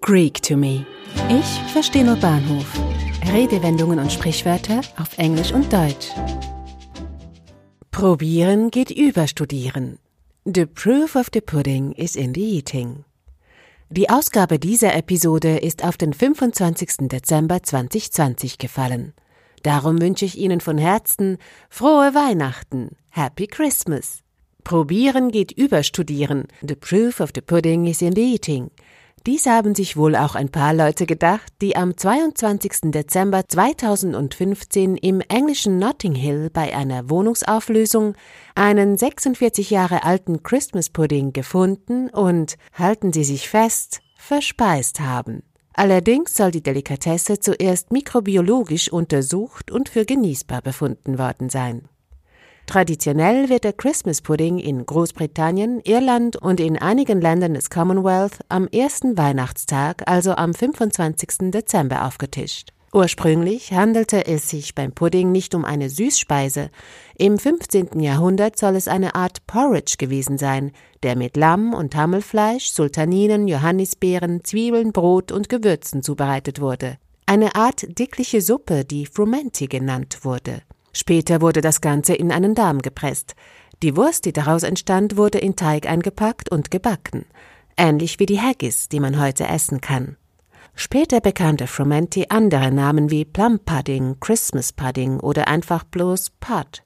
Greek to me. Ich verstehe nur Bahnhof. Redewendungen und Sprichwörter auf Englisch und Deutsch. Probieren geht über Studieren. The proof of the pudding is in the eating. Die Ausgabe dieser Episode ist auf den 25. Dezember 2020 gefallen. Darum wünsche ich Ihnen von Herzen frohe Weihnachten, Happy Christmas. Probieren geht über Studieren. The proof of the pudding is in the eating. Dies haben sich wohl auch ein paar Leute gedacht, die am 22. Dezember 2015 im englischen Notting Hill bei einer Wohnungsauflösung einen 46 Jahre alten Christmas Pudding gefunden und, halten Sie sich fest, verspeist haben. Allerdings soll die Delikatesse zuerst mikrobiologisch untersucht und für genießbar befunden worden sein. Traditionell wird der Christmas Pudding in Großbritannien, Irland und in einigen Ländern des Commonwealth am ersten Weihnachtstag, also am 25. Dezember, aufgetischt. Ursprünglich handelte es sich beim Pudding nicht um eine Süßspeise. Im 15. Jahrhundert soll es eine Art Porridge gewesen sein, der mit Lamm und Hammelfleisch, Sultaninen, Johannisbeeren, Zwiebeln, Brot und Gewürzen zubereitet wurde. Eine Art dickliche Suppe, die Frumenti genannt wurde. Später wurde das Ganze in einen Darm gepresst. Die Wurst, die daraus entstand, wurde in Teig eingepackt und gebacken. Ähnlich wie die Haggis, die man heute essen kann. Später bekam der Frumenti andere Namen wie Plum Pudding, Christmas Pudding oder einfach bloß Pud.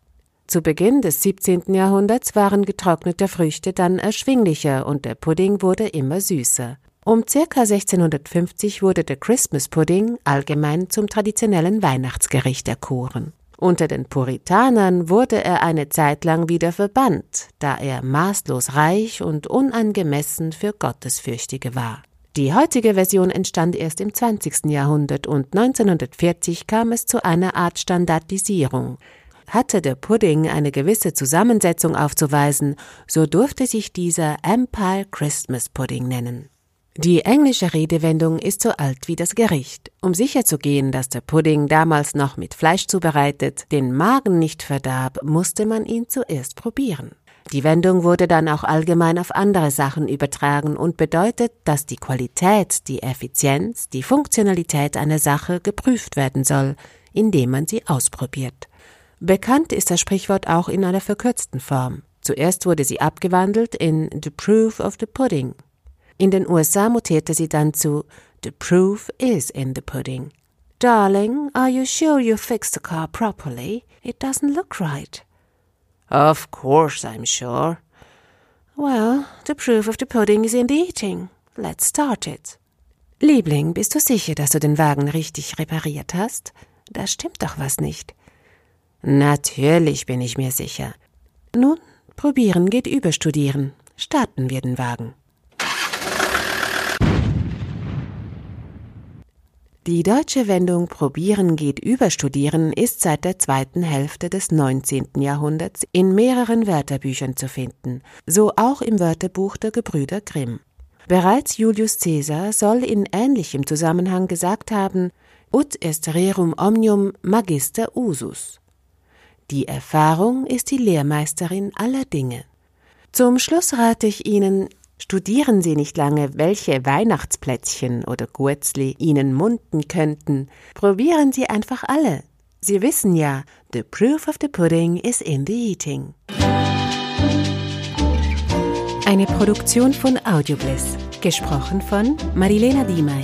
Zu Beginn des 17. Jahrhunderts waren getrocknete Früchte dann erschwinglicher und der Pudding wurde immer süßer. Um circa 1650 wurde der Christmas Pudding allgemein zum traditionellen Weihnachtsgericht erkoren. Unter den Puritanern wurde er eine Zeit lang wieder verbannt, da er maßlos reich und unangemessen für Gottesfürchtige war. Die heutige Version entstand erst im 20. Jahrhundert und 1940 kam es zu einer Art Standardisierung. Hatte der Pudding eine gewisse Zusammensetzung aufzuweisen, so durfte sich dieser Empire Christmas Pudding nennen. Die englische Redewendung ist so alt wie das Gericht. Um sicherzugehen, dass der Pudding damals noch mit Fleisch zubereitet den Magen nicht verdarb, musste man ihn zuerst probieren. Die Wendung wurde dann auch allgemein auf andere Sachen übertragen und bedeutet, dass die Qualität, die Effizienz, die Funktionalität einer Sache geprüft werden soll, indem man sie ausprobiert. Bekannt ist das Sprichwort auch in einer verkürzten Form. Zuerst wurde sie abgewandelt in The Proof of the Pudding. In den USA mutierte sie dann zu The proof is in the pudding. Darling, are you sure you fixed the car properly? It doesn't look right. Of course I'm sure. Well, the proof of the pudding is in the eating. Let's start it. Liebling, bist du sicher, dass du den Wagen richtig repariert hast? Da stimmt doch was nicht. Natürlich bin ich mir sicher. Nun, probieren geht über studieren. Starten wir den Wagen. Die deutsche Wendung probieren geht über studieren ist seit der zweiten Hälfte des 19. Jahrhunderts in mehreren Wörterbüchern zu finden, so auch im Wörterbuch der Gebrüder Grimm. Bereits Julius Caesar soll in ähnlichem Zusammenhang gesagt haben, ut est rerum omnium magister usus. Die Erfahrung ist die Lehrmeisterin aller Dinge. Zum Schluss rate ich Ihnen, Studieren Sie nicht lange, welche Weihnachtsplätzchen oder Gurzli Ihnen munden könnten. Probieren Sie einfach alle. Sie wissen ja, the proof of the pudding is in the eating. Eine Produktion von Audiobliss. Gesprochen von Marilena Diemey.